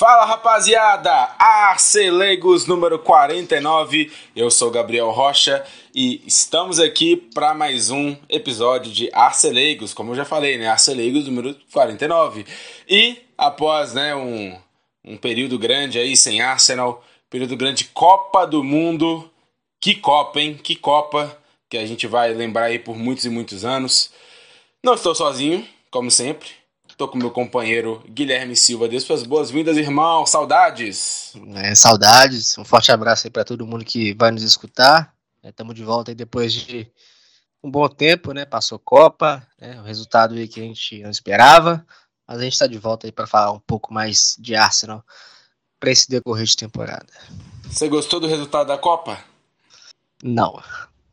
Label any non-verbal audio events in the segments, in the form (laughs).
Fala rapaziada, Arcelegos número 49, eu sou Gabriel Rocha e estamos aqui para mais um episódio de Arcelegos, como eu já falei, né? Arcelegos número 49. E após né, um, um período grande aí sem Arsenal, período grande Copa do Mundo, que Copa, hein? Que Copa que a gente vai lembrar aí por muitos e muitos anos. Não estou sozinho, como sempre. Estou com meu companheiro Guilherme Silva. Dê suas boas-vindas, irmão. Saudades. É, saudades. Um forte abraço aí para todo mundo que vai nos escutar. Estamos é, de volta aí depois de um bom tempo, né? Passou Copa, né? o resultado aí que a gente não esperava. Mas a gente está de volta aí para falar um pouco mais de Arsenal para esse decorrer de temporada. Você gostou do resultado da Copa? Não.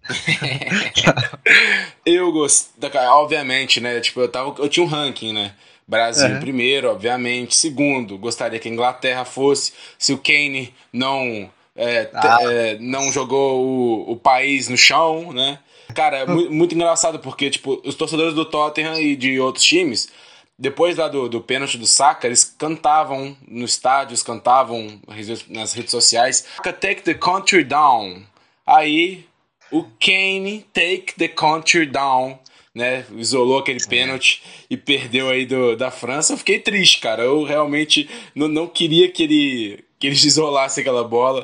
(laughs) eu gostei, obviamente, né? Tipo, eu, tava, eu tinha um ranking, né? Brasil uhum. primeiro, obviamente. Segundo, gostaria que a Inglaterra fosse. Se o Kane não, é, ah. é, não jogou o, o país no chão, né? Cara, é muito, (laughs) muito engraçado porque, tipo, os torcedores do Tottenham e de outros times, depois lá do, do pênalti do Saka, eles cantavam no estádio, cantavam nas redes sociais, Take the country down. Aí, o Kane take the country down né? Isolou aquele pênalti e perdeu aí do, da França. Eu fiquei triste, cara. Eu realmente não, não queria que ele, que eles (laughs) isolassem aquela bola.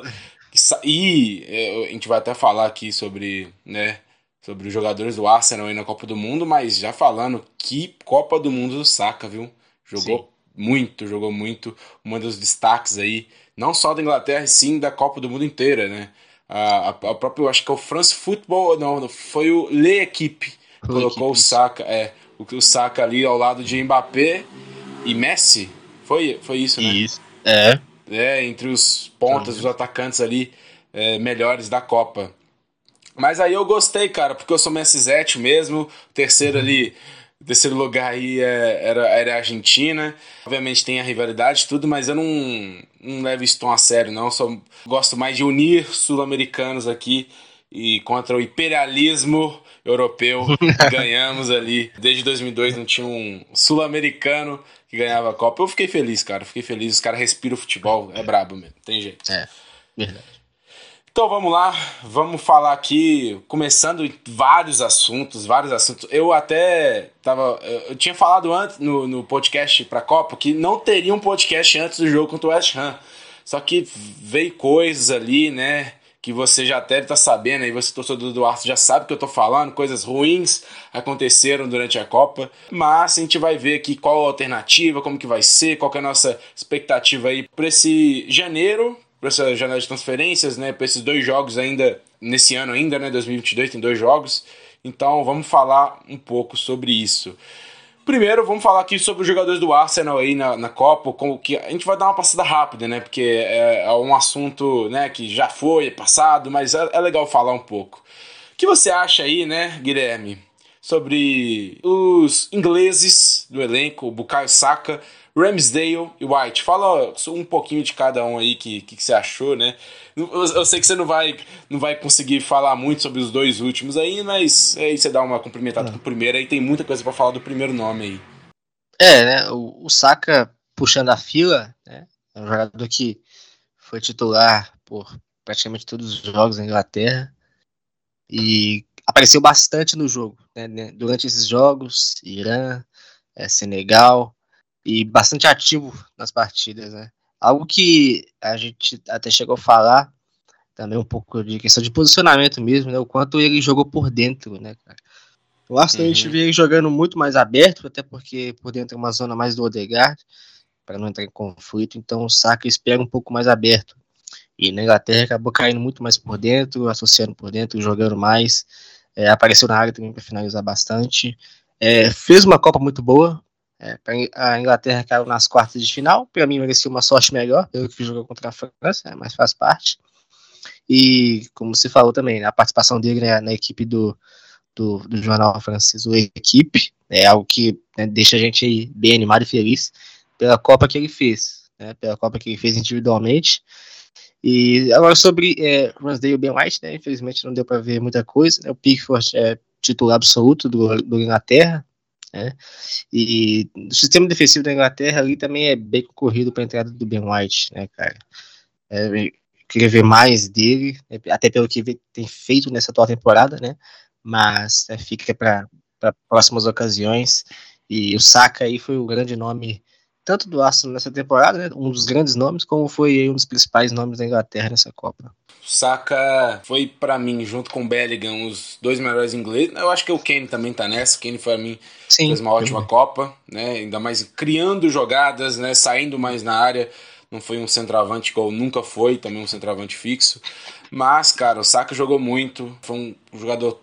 E é, a gente vai até falar aqui sobre, né? Sobre os jogadores do Arsenal aí na Copa do Mundo, mas já falando que Copa do Mundo do Saka, viu? Jogou sim. muito, jogou muito. Um dos destaques aí, não só da Inglaterra, sim da Copa do Mundo inteira, né? A, a, a própria, acho que é o France Football, não, foi o Le Equipe colocou o Saka, é, o, o Saka ali ao lado de Mbappé e Messi. Foi, foi isso, né? Isso. É. É, entre os pontas, os atacantes ali é, melhores da Copa. Mas aí eu gostei, cara, porque eu sou Messi Zete mesmo. Terceiro ali, terceiro lugar aí é, era, era a Argentina. Obviamente tem a rivalidade tudo, mas eu não, não levo isso tão a sério, não. Só gosto mais de unir sul-americanos aqui e contra o imperialismo europeu (laughs) ganhamos ali. Desde 2002 não tinha um sul-americano que ganhava a Copa. Eu fiquei feliz, cara. Fiquei feliz. Os caras respiram futebol. É brabo mesmo. Tem jeito. É, verdade. Então vamos lá, vamos falar aqui, começando vários assuntos, vários assuntos. Eu até tava. Eu tinha falado antes no, no podcast pra Copa que não teria um podcast antes do jogo contra o West Ham. Só que veio coisas ali, né? Que você já deve estar tá sabendo, aí você torcedor do Arsenal já sabe o que eu estou falando, coisas ruins aconteceram durante a Copa, mas a gente vai ver aqui qual a alternativa, como que vai ser, qual é a nossa expectativa aí para esse janeiro, para essa janela de transferências, né, para esses dois jogos ainda nesse ano ainda, né, 2022 tem dois jogos. Então vamos falar um pouco sobre isso. Primeiro, vamos falar aqui sobre os jogadores do Arsenal aí na, na Copa, com, que a gente vai dar uma passada rápida, né? Porque é, é um assunto né, que já foi, é passado, mas é, é, legal falar um pouco. O que você acha aí, né, Guilherme, sobre os ingleses do elenco, o Bukayo Saka, Ramsdale e White. Fala um pouquinho de cada um aí que, que, que você achou, né? Eu, eu, sei que você não vai, não vai conseguir falar muito sobre os dois últimos aí, mas aí você dá uma cumprimentada com o primeiro, aí tem muita coisa para falar do primeiro nome aí. É, né? O, o Saka puxando a fila, né? É um jogador que foi titular por praticamente todos os jogos na Inglaterra e apareceu bastante no jogo, né? Durante esses jogos, Irã, é, Senegal, e bastante ativo nas partidas, né? Algo que a gente até chegou a falar também um pouco de questão de posicionamento mesmo, né? O quanto ele jogou por dentro, né, cara? O Arsenal uhum. a gente uhum. vê ele jogando muito mais aberto, até porque por dentro é uma zona mais do Odegaard, para não entrar em conflito, então o Saka espera um pouco mais aberto. E na Inglaterra acabou caindo muito mais por dentro, associando por dentro, jogando mais. É, apareceu na área também para finalizar bastante. É, fez uma Copa muito boa, é, a Inglaterra caiu nas quartas de final. Para mim, merecia uma sorte melhor. Eu que jogou contra a França, é, mas faz parte. E, como você falou também, a participação dele né, na equipe do, do, do, jornal francês, o Equipe, é algo que né, deixa a gente bem animado e feliz pela Copa que ele fez, né, pela Copa que ele fez individualmente. E agora sobre é, Ramsdale e Ben White, né, infelizmente não deu para ver muita coisa. Né, o Pickford é titular absoluto do, do Inglaterra, Né? E o sistema defensivo da Inglaterra ali também é bem concorrido para a entrada do Ben White, né, cara? É, queria ver mais dele, né, até pelo que tem feito nessa atual temporada, né? Mas é, fica para próximas ocasiões. E o Saka aí foi o grande nome tanto do Arsenal nessa temporada, né, um dos grandes nomes, como foi um dos principais nomes da Inglaterra nessa Copa. Saka foi para mim, junto com o Bellingham, os dois melhores ingleses. Eu acho que o Kane também tá nessa. O Kane foi a mim Sim, fez uma ótima Copa, né? Ainda mais criando jogadas, né? Saindo mais na área. Não foi um centroavante igual nunca foi, também um centroavante fixo. Mas, cara, o Saka jogou muito. Foi um jogador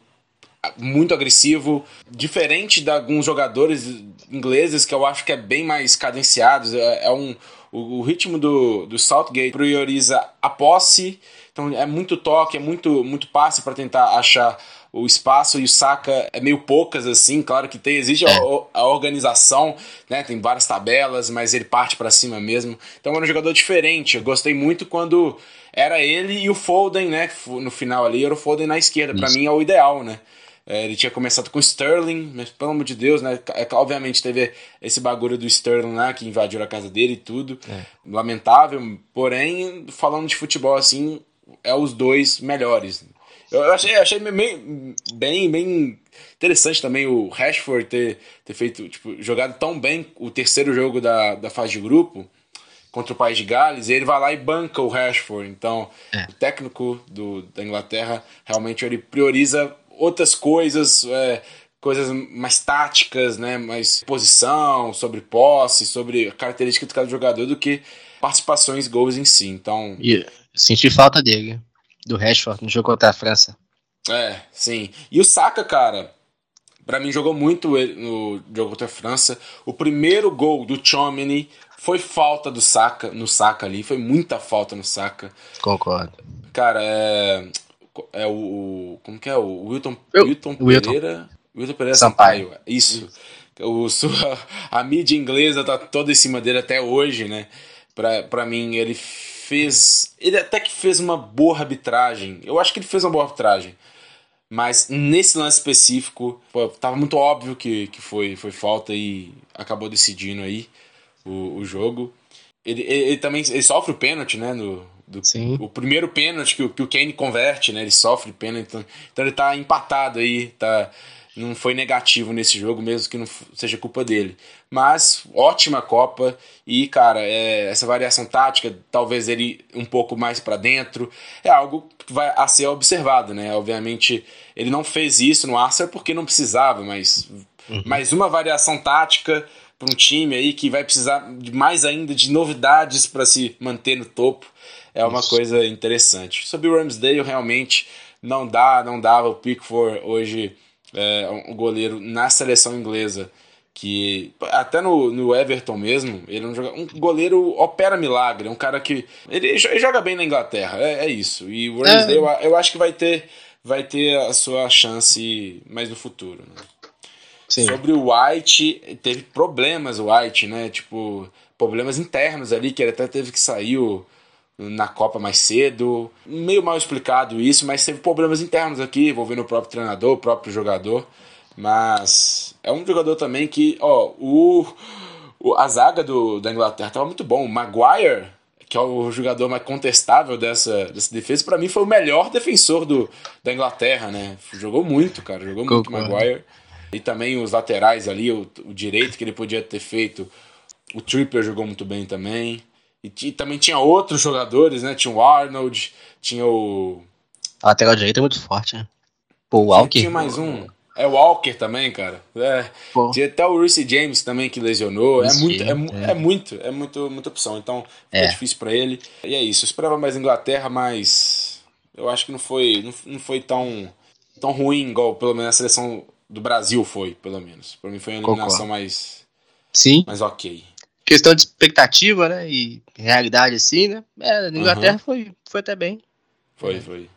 muito agressivo, diferente de alguns jogadores ingleses que eu acho que é bem mais cadenciados. É, é um o, o, ritmo do, do Southgate prioriza a posse, então é muito toque, é muito muito passe para tentar achar o espaço e o Saka é meio poucas assim, claro que tem existe a, a, organização, né? Tem várias tabelas, mas ele parte para cima mesmo. Então é um jogador diferente. Eu gostei muito quando era ele e o Foden, né? No final ali era o Foden na esquerda. Para mim é o ideal, né? É, ele tinha começado com o Sterling, mas pelo amor de Deus, né? É, obviamente teve esse bagulho do Sterling lá que invadiu a casa dele e tudo. É. Lamentável, porém, falando de futebol assim, é os dois melhores. Eu achei, achei bem, bem, bem interessante também o Rashford ter, ter feito, tipo, jogado tão bem o terceiro jogo da, da fase de grupo contra o País de Gales, e ele vai lá e banca o Rashford. Então, é. o técnico do, da Inglaterra realmente ele prioriza outras coisas, é, coisas mais táticas, né, mais posição, sobre posse, sobre característica de cada jogador do que participações, gols em si. Então, e senti falta dele, do Rashford no jogo contra a França. É, sim. E o Saka, cara, para mim jogou muito no jogo contra a França. O primeiro gol do Chomini foi falta do Saka, no Saka ali, foi muita falta no Saka. Concordo. Cara, é é o. Como que é? O Wilton, Eu, Wilton Pereira. Wilton Pereira Sampaio. Sampaio. Isso. O, (laughs) a mídia inglesa tá toda em cima dele até hoje, né? Pra, pra mim, ele fez. Ele até que fez uma boa arbitragem. Eu acho que ele fez uma boa arbitragem. Mas nesse lance específico, pô, tava muito óbvio que, que foi, foi falta e acabou decidindo aí o, o jogo. Ele, ele, ele também ele sofre o pênalti, né? No, do, Sim. O primeiro pênalti que, que o Kane converte, né? Ele sofre pênalti. Então, então ele tá empatado aí, tá não foi negativo nesse jogo, mesmo que não seja culpa dele. Mas ótima Copa e, cara, é, essa variação tática, talvez ele um pouco mais para dentro, é algo que vai a ser observado, né? Obviamente ele não fez isso no Arsenal porque não precisava, mas uhum. mais uma variação tática para um time aí que vai precisar de mais ainda de novidades para se manter no topo é uma Isso. coisa interessante. Sobre o Ramsdale, realmente não dá, não dava. O Pickford hoje é um goleiro na seleção inglesa que até no, no Everton mesmo, ele é um, joga, um goleiro opera milagre, é um cara que ele, joga bem na Inglaterra, é, é isso. E o Ramsdale é. eu acho que vai ter vai ter a sua chance mais no futuro. Né? Sobre o White, teve problemas o White, né? Tipo, problemas internos ali, que ele até teve que sair o, na Copa mais cedo. Meio mal explicado isso, mas teve problemas internos aqui, envolvendo o próprio treinador, o próprio jogador. Mas é um jogador também que, ó, o, o a zaga do, da Inglaterra estava muito bom. O Maguire, que é o jogador mais contestável dessa, dessa defesa, para mim foi o melhor defensor do, da Inglaterra, né? Jogou muito, cara, jogou muito o Maguire. E também os laterais ali, o, o direito que ele podia ter feito. O Tripper jogou muito bem também. E, e, também tinha outros jogadores, né? Tinha o Arnold, tinha o. A lateral direita é muito forte, né? Pô, o Walker. Tinha mais um. É o Walker também, cara. É, tinha até o Reece James também que lesionou. é muito, é, é, é, muito, é muito, muita opção. Então é difícil para ele. E é isso. Eu esperava mais Inglaterra, mas eu acho que não foi, não, não foi tão, tão ruim igual pelo menos a seleção do Brasil foi, pelo menos. Para mim foi uma eliminação Concordo. mais, Sim. mais ok questão de expectativa, né? E realidade assim, né? É, na Inglaterra uhum. foi, foi até bem. Foi, foi.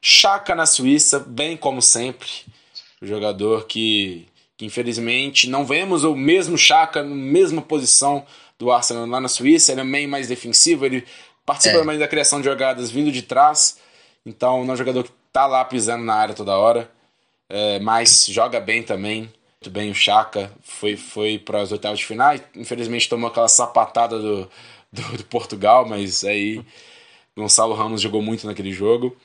Chaka na Suíça, bem como sempre. O jogador que, que infelizmente não vemos o mesmo Chaka na mesma posição do Arsenal lá na Suíça. Ele é meio mais defensivo, ele participa é. mais da criação de jogadas vindo de trás. Então não é um jogador que tá lá pisando na área toda hora. É, mas joga bem também. Muito bem o Chaka, foi, foi para as oitavas de final, infelizmente tomou aquela sapatada do, do, do Portugal, mas aí Gonçalo Ramos jogou muito naquele jogo.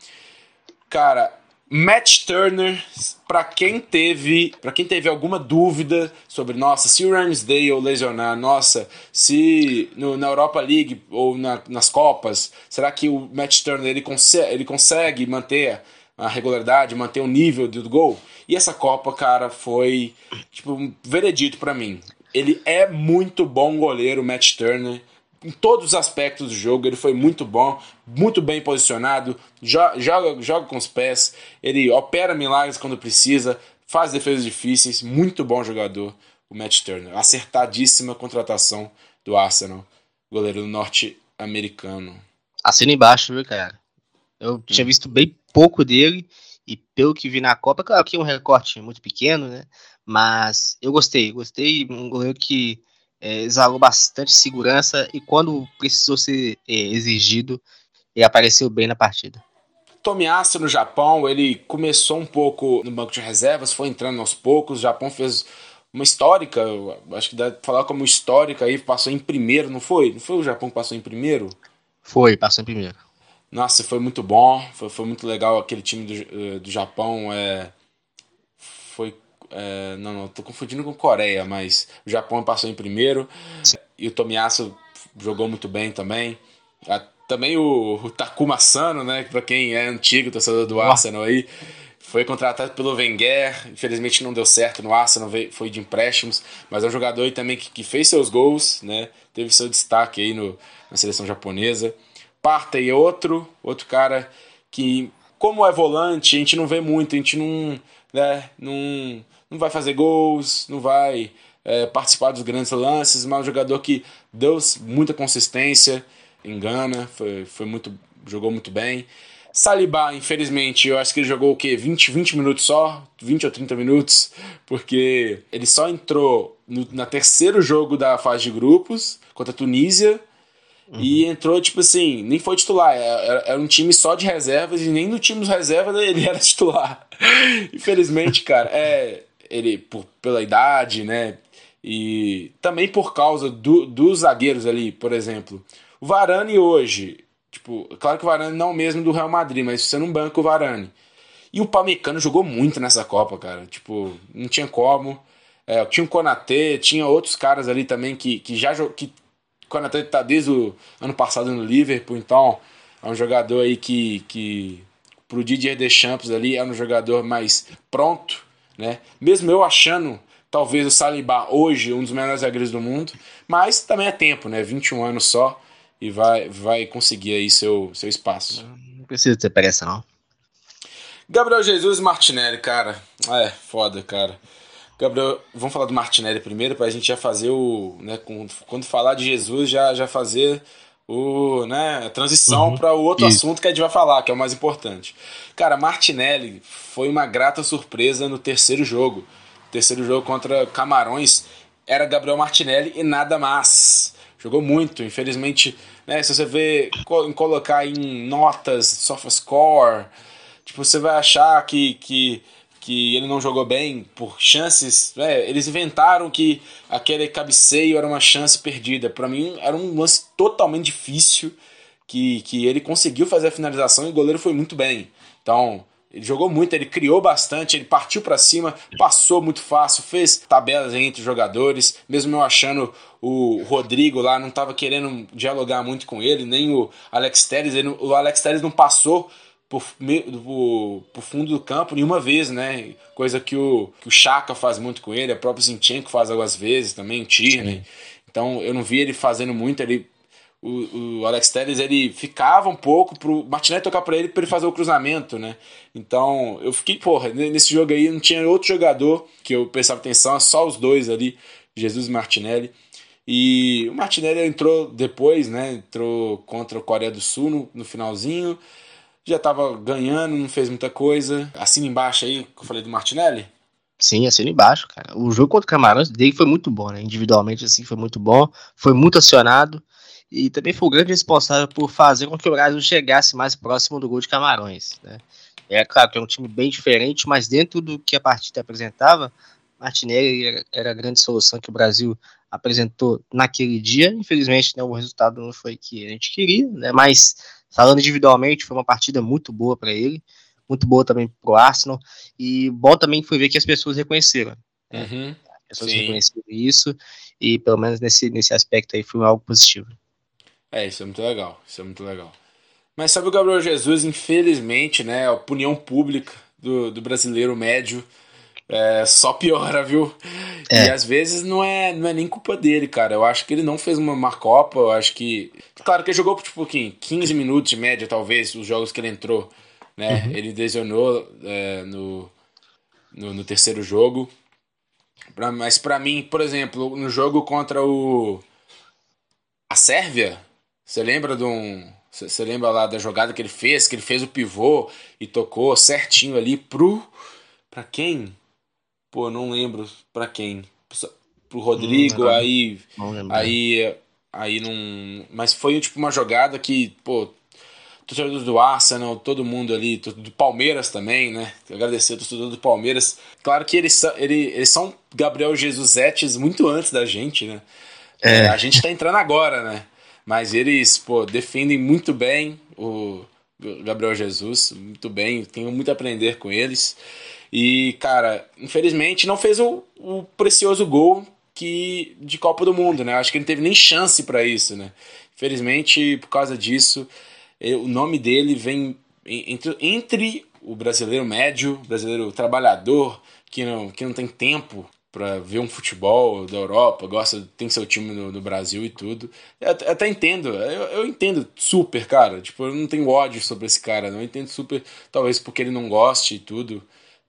Cara, Matt Turner, para quem teve, para quem teve alguma dúvida sobre, nossa, se o Ramsdale lesionar, nossa, se no, na Europa League ou na, nas Copas, será que o Matt Turner ele, ele consegue manter a regularidade, manter o nível do gol? E essa Copa, cara, foi tipo um veredito para mim. Ele é muito bom goleiro, Matt Turner em todos os aspectos do jogo, ele foi muito bom, muito bem posicionado, joga, joga com os pés, ele opera milagres quando precisa, faz defesas difíceis, muito bom jogador, o Matt Turner. Acertadíssima contratação do Arsenal, goleiro norte-americano. Assina embaixo, viu, cara? Eu hum. tinha visto bem pouco dele e pelo que vi na Copa, claro que é um recorte muito pequeno, né? Mas eu gostei, gostei, um goleiro que é, exalou bastante segurança e quando precisou ser é, exigido, ele apareceu bem na partida. Tomiasso no Japão, ele começou um pouco no banco de reservas, foi entrando aos poucos. O Japão fez uma histórica, acho que dá pra falar como histórica aí, passou em primeiro, não foi? Não foi o Japão que passou em primeiro? Foi, passou em primeiro. Nossa, foi muito bom, foi, foi muito legal aquele time do, eh, do Japão. É, foi é, não, não, tô confundindo com Coreia, mas o Japão passou em primeiro. Sim. E o Tomiyasu jogou muito bem também. também o, o Takuma Sano, né? Pra quem é antigo, torcedor do Arsenal aí, foi contratado pelo Wenger. Infelizmente não deu certo no Arsenal, foi de empréstimos. Mas é um jogador aí também que, que fez seus gols, né? Teve seu destaque aí no, na seleção japonesa. Parta e outro, outro cara que, como é volante, a gente não vê muito, a gente não, né, não não vai fazer gols, não vai é, participar dos grandes lances, mas é um jogador que deu muita consistência, engana, foi, foi muito, jogou muito bem. Saliba, infelizmente, eu acho que ele jogou o quê? 20, 20 minutos só? 20 ou 30 minutos? Porque ele só entrou no na terceiro jogo da fase de grupos contra a Tunísia. Uhum. E entrou, tipo assim, nem foi titular. Era, é, é, era, um time só de reservas e nem no time dos reservas (laughs) ele era titular. Infelizmente, cara, é, ele por, pela idade, né? E também por causa do, dos zagueiros ali, por exemplo. O Varane hoje, tipo, claro que o Varane não é o mesmo do Real Madrid, mas você não banca o Varane. E o Pamecano jogou muito nessa Copa, cara. Tipo, não tinha como. É, tinha o Konatê, tinha outros caras ali também que, que já que o Konatê tá desde o ano passado no Liverpool, então é um jogador aí que, que pro Didier Deschamps ali é um jogador mais pronto né? Mesmo eu achando talvez o Saliba hoje um dos melhores zagueiros do mundo, mas também é tempo, né? 21 anos só e vai, vai conseguir aí seu, seu espaço. Não precisa ter pressa, não. Gabriel Jesus Martinelli, cara. É, foda, cara. Gabriel, vamos falar do Martinelli primeiro, para a gente já fazer o. Né, quando falar de Jesus, já, já fazer o, né, a transição uhum. para o outro Isso. assunto que a gente vai falar, que é o mais importante. Cara, Martinelli foi uma grata surpresa no terceiro jogo. Terceiro jogo contra Camarões era Gabriel Martinelli e nada mais. Jogou muito, infelizmente, né, se você vê em colocar em notas, soft score, tipo, você vai achar que, que que ele não jogou bem por chances. É, eles inventaram que aquele cabeceio era uma chance perdida. Para mim, era um lance totalmente difícil que, que ele conseguiu fazer a finalização e o goleiro foi muito bem. Então, ele jogou muito, ele criou bastante, ele partiu para cima, passou muito fácil, fez tabelas entre os jogadores, mesmo eu achando o Rodrigo lá não estava querendo dialogar muito com ele, nem o Alex Telles, ele, o Alex Telles não passou por, por, por, fundo do campo nenhuma vez, né? Coisa que o, que o Chaka faz muito com ele, a própria Zinchenko faz algumas vezes também, o Tierney. Então eu não vi ele fazendo muito, ele, o, o Alex Telles ele ficava um pouco pro Martinelli tocar para ele para ele fazer o cruzamento, né? Então eu fiquei, porra, nesse jogo aí não tinha outro jogador que eu prestava atenção, só os dois ali, Jesus e Martinelli. E o Martinelli entrou depois, né? Entrou contra o Coreia do Sul no, no finalzinho já estava ganhando, não fez muita coisa. Assina embaixo aí, que eu falei do Martinelli? Sim, assina embaixo, cara. O jogo contra o Camarões dele foi muito bom, né? Individualmente, assim, foi muito bom. Foi muito acionado. E também foi o grande responsável por fazer com que o Brasil chegasse mais próximo do gol de Camarões, né? É claro que é um time bem diferente, mas dentro do que a partida apresentava, Martinelli era, a grande solução que o Brasil apresentou naquele dia. Infelizmente, né, o resultado não foi o que a gente queria, né, mas falando individualmente, foi uma partida muito boa para ele, muito boa também para o Arsenal. E bom também foi ver que as pessoas reconheceram. Né? Uhum, as pessoas sim. reconheceram isso, e pelo menos nesse, nesse aspecto aí foi algo positivo. É, isso é muito legal. Isso é muito legal. Mas sabe o Gabriel Jesus, infelizmente, né? A opinião pública do, do brasileiro médio é, só piora, viu? É. E às vezes não é, não é nem culpa dele, cara. Eu acho que ele não fez uma, uma Copa. Eu acho que. Claro que ele jogou tipo 15 minutos de média, talvez, os jogos que ele entrou. Né? Uhum. Ele lesionou é, no, no, no, terceiro jogo. Pra, mas para mim, por exemplo, no jogo contra o. A Sérvia, você lembra de um. Você lembra lá da jogada que ele fez? Que ele fez o pivô e tocou certinho ali pro. Pra quem? Pô, não lembro pra quem. Pro Rodrigo, não, aí. Não aí. Aí não. Mas foi tipo uma jogada que, pô, torcedores do Arsenal, todo mundo ali, do Palmeiras também, né? Agradecer ao torcedor do Palmeiras. Claro que eles, eles, eles são Gabriel Jesusetes muito antes da gente, né? É. A gente tá entrando agora, né? Mas eles, pô, defendem muito bem o Gabriel Jesus, muito bem, tenho muito a aprender com eles. E, cara, infelizmente não fez o, o precioso gol que de Copa do Mundo, né? Acho que ele não teve nem chance para isso, né? Infelizmente, por causa disso, o nome dele vem entre, entre o brasileiro médio, brasileiro trabalhador, que não, que não tem tempo para ver um futebol da Europa, gosta, tem seu time no, no Brasil e tudo. Eu até, até entendo, eu, eu, entendo super, cara. Tipo, eu não tenho ódio sobre esse cara, não. Eu entendo super, talvez porque ele não goste e tudo,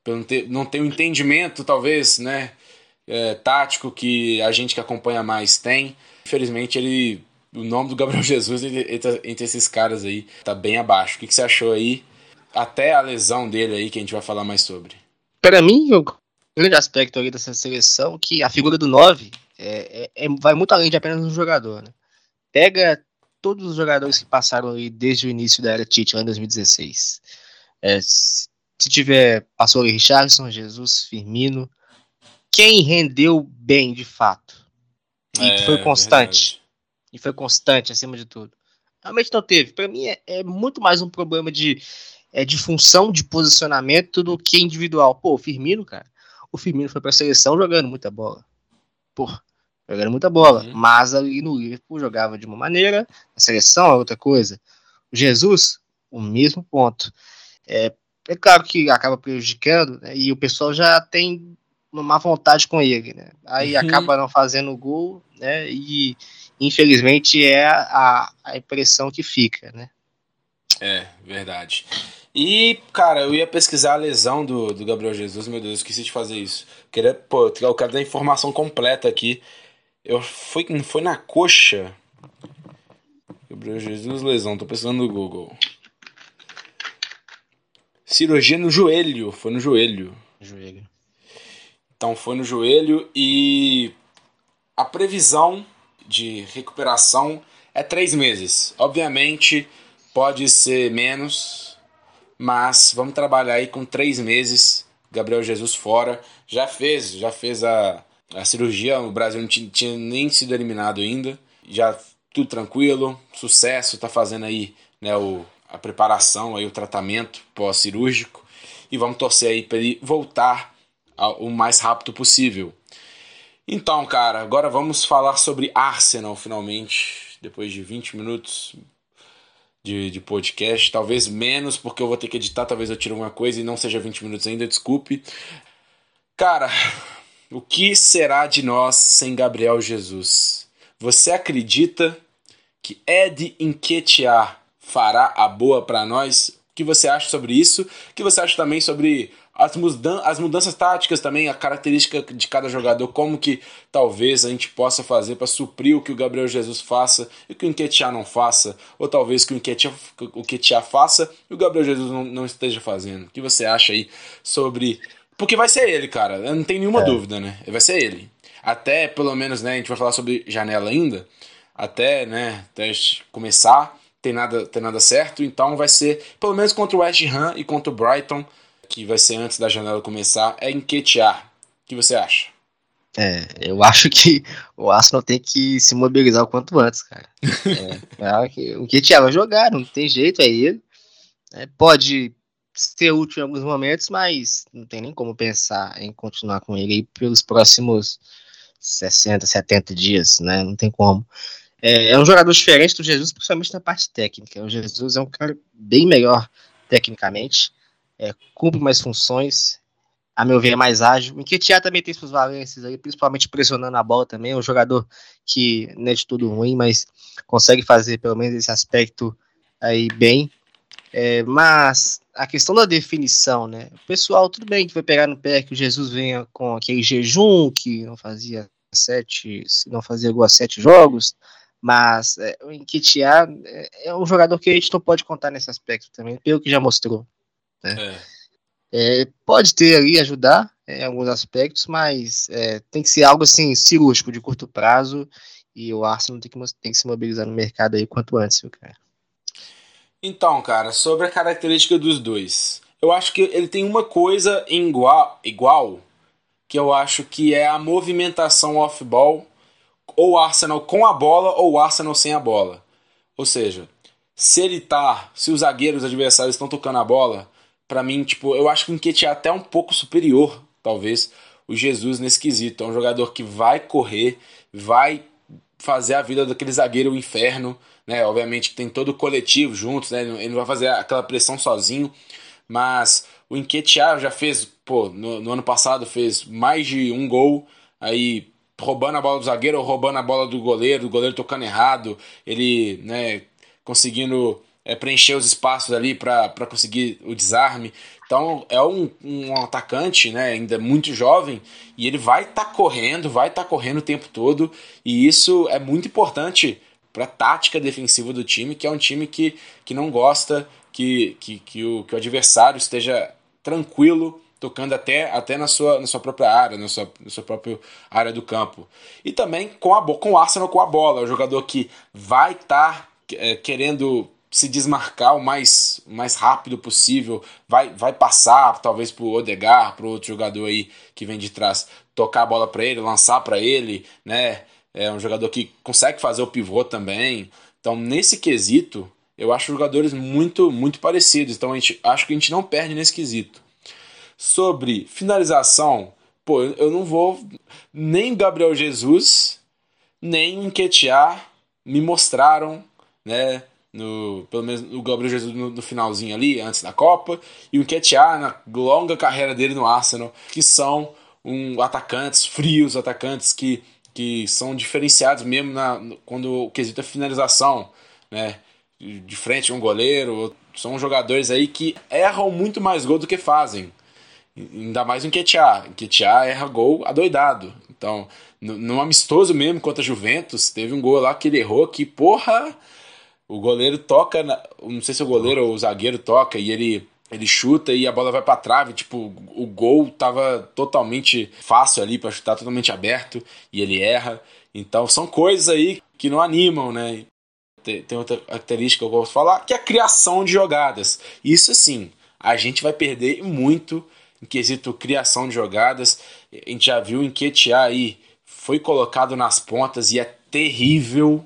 não ter, não ter um entendimento, talvez, né, é, tático que a gente que acompanha mais tem. Infelizmente, ele, o nome do Gabriel (laughs) Jesus entre, entre esses caras aí tá bem abaixo. O que, que você achou aí? Até a lesão dele aí, que a gente vai falar mais sobre. Para mim, eu grande aspecto ali dessa seleção que a figura do 9 é, é, é, vai muito além de apenas um jogador. Né? Pega todos os jogadores que passaram ali desde o início da era Tite, lá em 2016. É, se tiver, passou ali Richardson, Jesus, Firmino. Quem rendeu bem de fato e é, foi constante. Verdade. E foi constante acima de tudo. Realmente não teve. Para mim é, é muito mais um problema de, é, de função, de posicionamento do que individual. Pô, o Firmino, cara, o Firmino foi para a seleção jogando muita bola. Pô, jogando muita bola. Uhum. Mas ali no Liverpool jogava de uma maneira, a seleção é outra coisa. O Jesus, o mesmo ponto. É, é claro que acaba prejudicando, né, e o pessoal já tem uma má vontade com ele, né? Aí uhum. acaba não fazendo gol, né? E infelizmente é a, a impressão que fica, né? É, verdade. E, cara, eu ia pesquisar a lesão do, do Gabriel Jesus, meu Deus, esqueci de fazer isso. Queria, pô, eu quero dar a informação completa aqui. Eu fui, foi na coxa. Gabriel Jesus, lesão, tô pensando no Google. Cirurgia no joelho, foi no joelho. Joelho. Então foi no joelho e a previsão de recuperação é três meses. Obviamente pode ser menos, mas vamos trabalhar aí com três meses. Gabriel Jesus fora. Já fez, já fez a, a cirurgia. O Brasil não tinha, tinha nem sido eliminado ainda. Já tudo tranquilo, sucesso. Tá fazendo aí né, o, a preparação, aí, o tratamento pós-cirúrgico. E vamos torcer aí para ele voltar ao, o mais rápido possível. Então, cara, agora vamos falar sobre Arsenal finalmente. Depois de 20 minutos, de, de podcast, talvez menos, porque eu vou ter que editar, talvez eu tire uma coisa e não seja 20 minutos ainda, desculpe. Cara, o que será de nós sem Gabriel Jesus? Você acredita que Ed Enquetear fará a boa para nós? O que você acha sobre isso? O que você acha também sobre as, mudan as mudanças táticas também, a característica de cada jogador, como que talvez a gente possa fazer para suprir o que o Gabriel Jesus faça e o que o Enquetear não faça, ou talvez que o Enquetear, o Enquetear faça e o Gabriel Jesus não, não esteja fazendo. O que você acha aí sobre. Porque vai ser ele, cara, não tem nenhuma é. dúvida, né? Vai ser ele. Até, pelo menos, né, a gente vai falar sobre janela ainda, até, né, até começar, tem nada, tem nada certo, então vai ser, pelo menos contra o West Ham e contra o Brighton, que vai ser antes da janela começar, é enquetear. que você acha? É, eu acho que o Arsenal tem que se mobilizar o quanto antes, cara. É, é o que vai jogar, não tem jeito, é ele. É, pode ser útil em alguns momentos, mas não tem nem como pensar em continuar com ele pelos próximos 60, 70 dias, né? Não tem como. É, é, um jogador diferente do Jesus, principalmente na parte técnica. O Jesus é um cara bem melhor tecnicamente, é, cumpre mais funções, a meu ver, é mais ágil. O Nketiah também tem suas valências aí, principalmente pressionando a bola também. É um jogador que não é de tudo ruim, mas consegue fazer pelo menos esse aspecto aí bem. É, mas a questão da definição, né? O pessoal, tudo bem que vai pegar no pé que o Jesus venha com aquele jejum que não fazia sete, não fazia gol a sete jogos, mas é, o Nketiah é, é um jogador que a gente não pode contar nesse aspecto também, pelo que já mostrou. Né? É. É, pode ter ali, ajudar é, em alguns aspectos, mas é, tem que ser algo assim, cirúrgico, de curto prazo, e o Arsenal tem que, tem que se mobilizar no mercado aí quanto antes, viu, cara? Então, cara, sobre a característica dos dois, eu acho que ele tem uma coisa igual, igual que eu acho que é a movimentação off-ball ou Arsenal com a bola ou Arsenal sem a bola. Ou seja, se ele tá, se os zagueiros adversários estão tocando a bola, para mim, tipo, eu acho que o Nketiah é até um pouco superior, talvez, o Jesus nesse quesito. É um jogador que vai correr, vai fazer a vida daquele zagueiro o inferno, né? Obviamente que tem todo o coletivo juntos, né? Ele não vai fazer aquela pressão sozinho, mas o Nketiah já fez, pô, no, no ano passado fez mais de um gol, aí roubando a bola do zagueiro ou roubando a bola do goleiro, o goleiro tocando errado, ele né, conseguindo é, preencher os espaços ali para conseguir o desarme. Então é um, um atacante né, ainda muito jovem e ele vai estar tá correndo, vai estar tá correndo o tempo todo e isso é muito importante para a tática defensiva do time, que é um time que, que não gosta que, que, que, o, que o adversário esteja tranquilo tocando até, até na, sua, na sua própria área, na sua, na sua própria área do campo. E também com, a, com o Arsenal com a bola, o jogador que vai estar tá, é, querendo se desmarcar o mais, mais rápido possível, vai, vai passar talvez pro Odegar, pro outro jogador aí que vem de trás, tocar a bola para ele, lançar para ele, né? É um jogador que consegue fazer o pivô também. Então, nesse quesito, eu acho jogadores muito muito parecidos. Então, a gente, acho que a gente não perde nesse quesito. Sobre finalização, pô, eu não vou. Nem Gabriel Jesus, nem Enquetear me mostraram, né? No, pelo menos o Gabriel Jesus no, no, finalzinho ali, antes da Copa, e o Enquetear na longa carreira dele no Arsenal, que são um, atacantes frios, atacantes que, que são diferenciados mesmo na, quando o quesito é finalização, né? De frente a um goleiro, são jogadores aí que erram muito mais gol do que fazem. Ainda mais o Nketiah. Nketiah erra gol adoidado. Então, no, no amistoso mesmo contra a Juventus, teve um gol lá que ele errou que, porra, o goleiro toca, na, não sei se o goleiro ou o zagueiro toca e ele ele chuta e a bola vai para trave, tipo, o gol tava totalmente fácil ali para chutar, totalmente aberto e ele erra. Então são coisas aí que não animam, né? Tem, tem outra característica que eu gosto de falar, que é a criação de jogadas. Isso sim, a gente vai perder muito em quesito criação de jogadas. A gente já viu em Ketia aí foi colocado nas pontas e é terrível,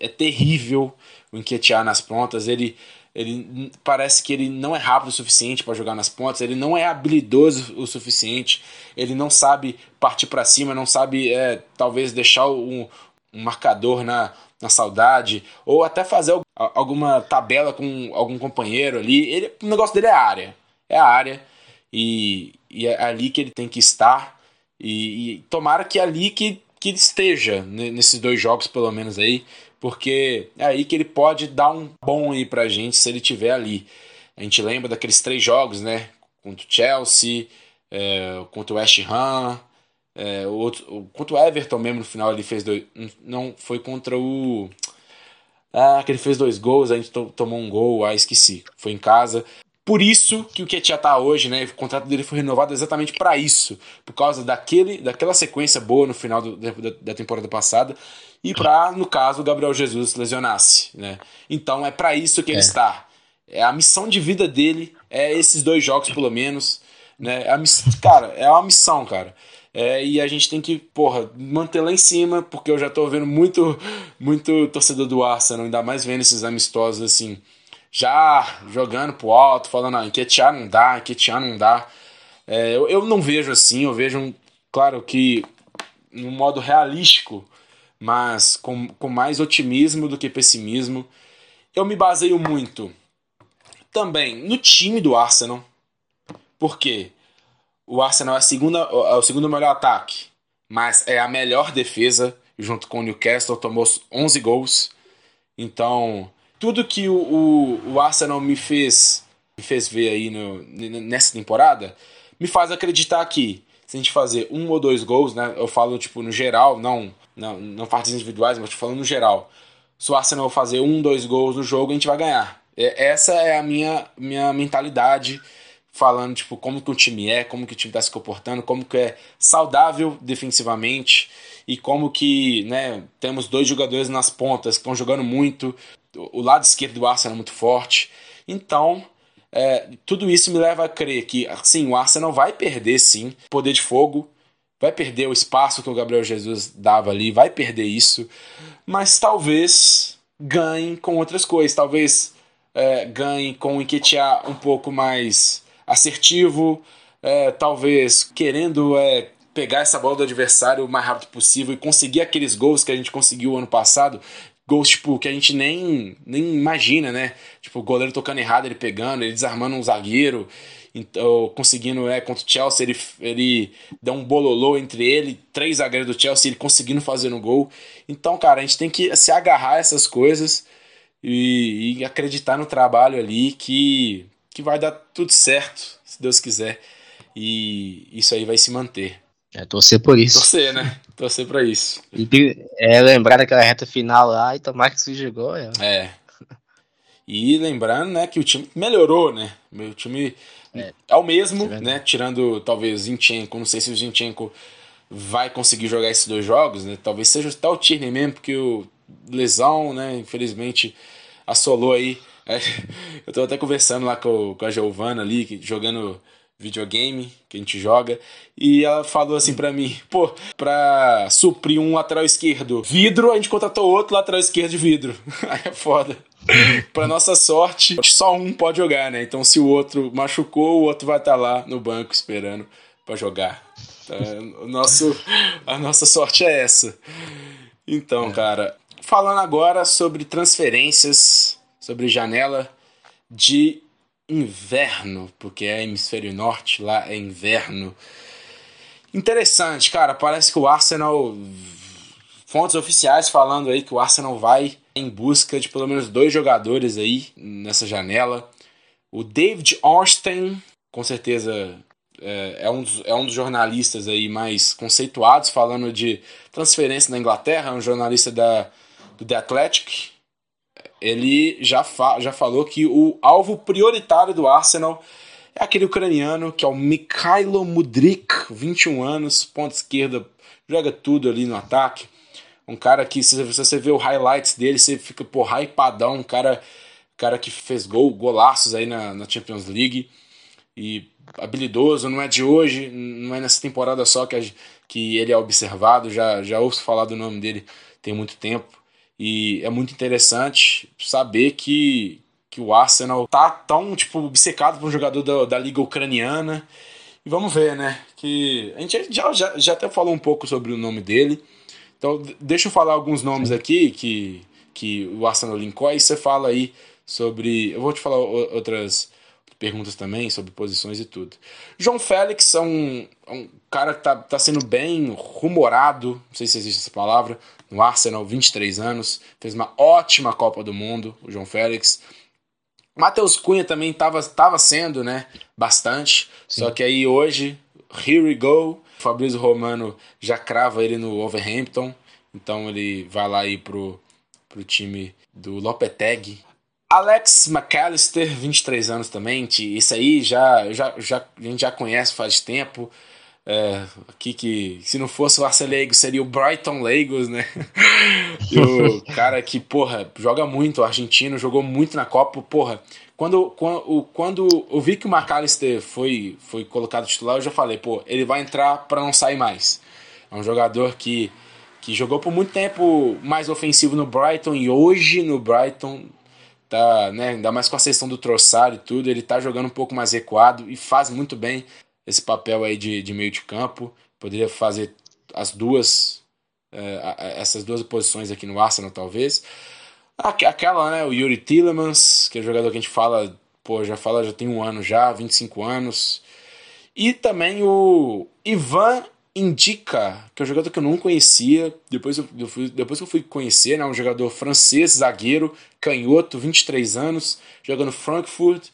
é terrível o Enquetear nas pontas. Ele, ele parece que ele não é rápido o suficiente para jogar nas pontas, ele não é habilidoso o suficiente, ele não sabe partir para cima, não sabe é, talvez deixar um, um marcador na, na saudade, ou até fazer alguma tabela com algum companheiro ali. Ele, o negócio dele é a área. É a área e, e é ali que ele tem que estar. E, e tomara que é ali que, que ele esteja nesses dois jogos, pelo menos aí, porque é aí que ele pode dar um bom aí pra gente se ele tiver ali. A gente lembra daqueles três jogos, né? Contra o Chelsea, é, contra o West Ham, é, outro, contra o Everton mesmo no final ele fez dois. Não, foi contra o. Ah, que ele fez dois gols, a gente tomou um gol, ah, esqueci. Foi em casa. Por isso que o Ketia tá hoje, né? O contrato dele foi renovado exatamente para isso, por causa daquele, daquela sequência boa no final do, da, da, temporada passada e para, no caso, o Gabriel Jesus lesionasse, né? Então é para isso que ele é. está. É a missão de vida dele é esses dois jogos pelo menos, né? É a miss... cara, é uma missão, cara. É, e a gente tem que, porra, manter lá em cima, porque eu já tô vendo muito, muito torcedor do Arsenal, ainda mais vendo esses amistosos assim, já jogando pro alto, falando, ah, enquetear não dá, enquetear não dá. É, eu, eu não vejo assim, eu vejo, claro que, no modo realístico, mas com, com mais otimismo do que pessimismo. Eu me baseio muito também no time do Arsenal, porque o Arsenal é, a segunda, é o segundo melhor ataque, mas é a melhor defesa, junto com o Newcastle, tomou 11 gols. Então, tudo que o, o, o Arsenal me fez, me fez ver aí no, nessa temporada me faz acreditar que se a gente fazer um ou dois gols, né? Eu falo tipo no geral, não não, não partes individuais, mas falando no geral. Se o Arsenal fazer um, dois gols no jogo, a gente vai ganhar. Essa é a minha, minha mentalidade, falando tipo como que o time é, como que o time está se comportando, como que é saudável defensivamente e como que né, temos dois jogadores nas pontas que estão jogando muito, o lado esquerdo do Arsenal é muito forte. Então, é, tudo isso me leva a crer que, sim, o Arsenal vai perder, sim, poder de fogo, vai perder o espaço que o Gabriel Jesus dava ali, vai perder isso, mas talvez ganhe com outras coisas, talvez é, ganhe com o Enquetear um pouco mais assertivo, é, talvez querendo é, pegar essa bola do adversário o mais rápido possível e conseguir aqueles gols que a gente conseguiu ano passado, gols tipo que a gente nem, nem imagina, né? Tipo, o goleiro tocando errado, ele pegando, ele desarmando um zagueiro, então, conseguindo, é, contra o Chelsea, ele, ele dá um bololô entre ele, três zagueiros do Chelsea, ele conseguindo fazer no gol. Então, cara, a gente tem que se agarrar a essas coisas e, e acreditar no trabalho ali que, que vai dar tudo certo, se Deus quiser. E isso aí vai se manter. É torcer por isso. Torcer, né? Torcer pra isso. E é lembrar daquela reta final lá e tomar que se jogou. É. é. E lembrando, né, que o time melhorou, né? O time é, é o mesmo, é né? Tirando talvez Zinchenko, não sei se o Zinchenko vai conseguir jogar esses dois jogos, né? Talvez seja até o Tierney mesmo, porque o lesão, né? Infelizmente assolou aí. (laughs) Eu tô até conversando lá com, com a Giovana ali, jogando videogame que a gente joga, e ela falou assim para mim, pô, pra suprir um lateral esquerdo vidro, a gente contratou outro lateral esquerdo de vidro. (laughs) Aí é foda. pra nossa sorte, só um pode jogar, né? Então se o outro machucou, o outro vai estar tá lá no banco esperando para jogar. Então, o nosso, a nossa sorte é essa. Então, é. cara, falando agora sobre transferências, sobre janela de inverno, porque é hemisfério norte, lá é inverno. Interessante, cara. Parece que o Arsenal. Fontes oficiais falando aí que o Arsenal vai em busca de pelo menos dois jogadores aí nessa janela. O David Ornstein, com certeza é, é, um dos, é um dos jornalistas aí mais conceituados falando de transferência na Inglaterra, um jornalista da, do The Athletic, ele já, fa já falou que o alvo prioritário do Arsenal é aquele ucraniano que é o Mikhailo Mudrik, 21 anos, ponta esquerda, joga tudo ali no ataque. Um cara que, se você vê o highlights dele, você fica, pô, hypadão, um cara, cara que fez gol, golaços aí na, na Champions League. E habilidoso, não é de hoje, não é nessa temporada só que, a, que ele é observado, já, já ouço falar do nome dele tem muito tempo. E é muito interessante saber que, que o Arsenal tá tão tipo, obcecado por um jogador da, da Liga Ucraniana. E vamos ver, né? Que a gente já, já, já até falou um pouco sobre o nome dele. Então, deixa eu falar alguns nomes aqui que, que o Arsenal linkou e você fala aí sobre. Eu vou te falar outras perguntas também sobre posições e tudo. João Félix é um, é um cara que tá, tá sendo bem rumorado, não sei se existe essa palavra, no Arsenal, 23 anos, fez uma ótima Copa do Mundo, o João Félix. Matheus Cunha também estava tava sendo, né, bastante, Sim. só que aí hoje, here we go, Fabrício Romano já crava ele no Overhampton, então ele vai lá ir pro, pro time do Lopetegui. Alex McAllister, 23 anos também, isso aí já, já, já, a gente já conhece faz tempo, É, aqui que se não fosse o Arcelego seria o Brighton Lagos, né? (laughs) e o cara que, porra, joga muito, o argentino, jogou muito na Copa, porra. Quando, quando, quando eu vi que o McAllister foi, foi colocado titular, eu já falei, pô, ele vai entrar para não sair mais. É um jogador que, que jogou por muito tempo mais ofensivo no Brighton e hoje no Brighton tá, né, ainda mais com a sessão do Troçar e tudo, ele tá jogando um pouco mais recuado e faz muito bem esse papel aí de, de meio de campo. Poderia fazer as duas, é, essas duas posições aqui no Arsenal, talvez. Aquela, né, o Yuri Tillemans, que é o jogador que a gente fala, pô, já fala, já tem um ano já, 25 anos. E também o Ivan Indica, que é um jogador que eu não conhecia, depois, eu, eu fui, depois que eu fui conhecer, né, um jogador francês, zagueiro, canhoto, 23 anos, jogando Frankfurt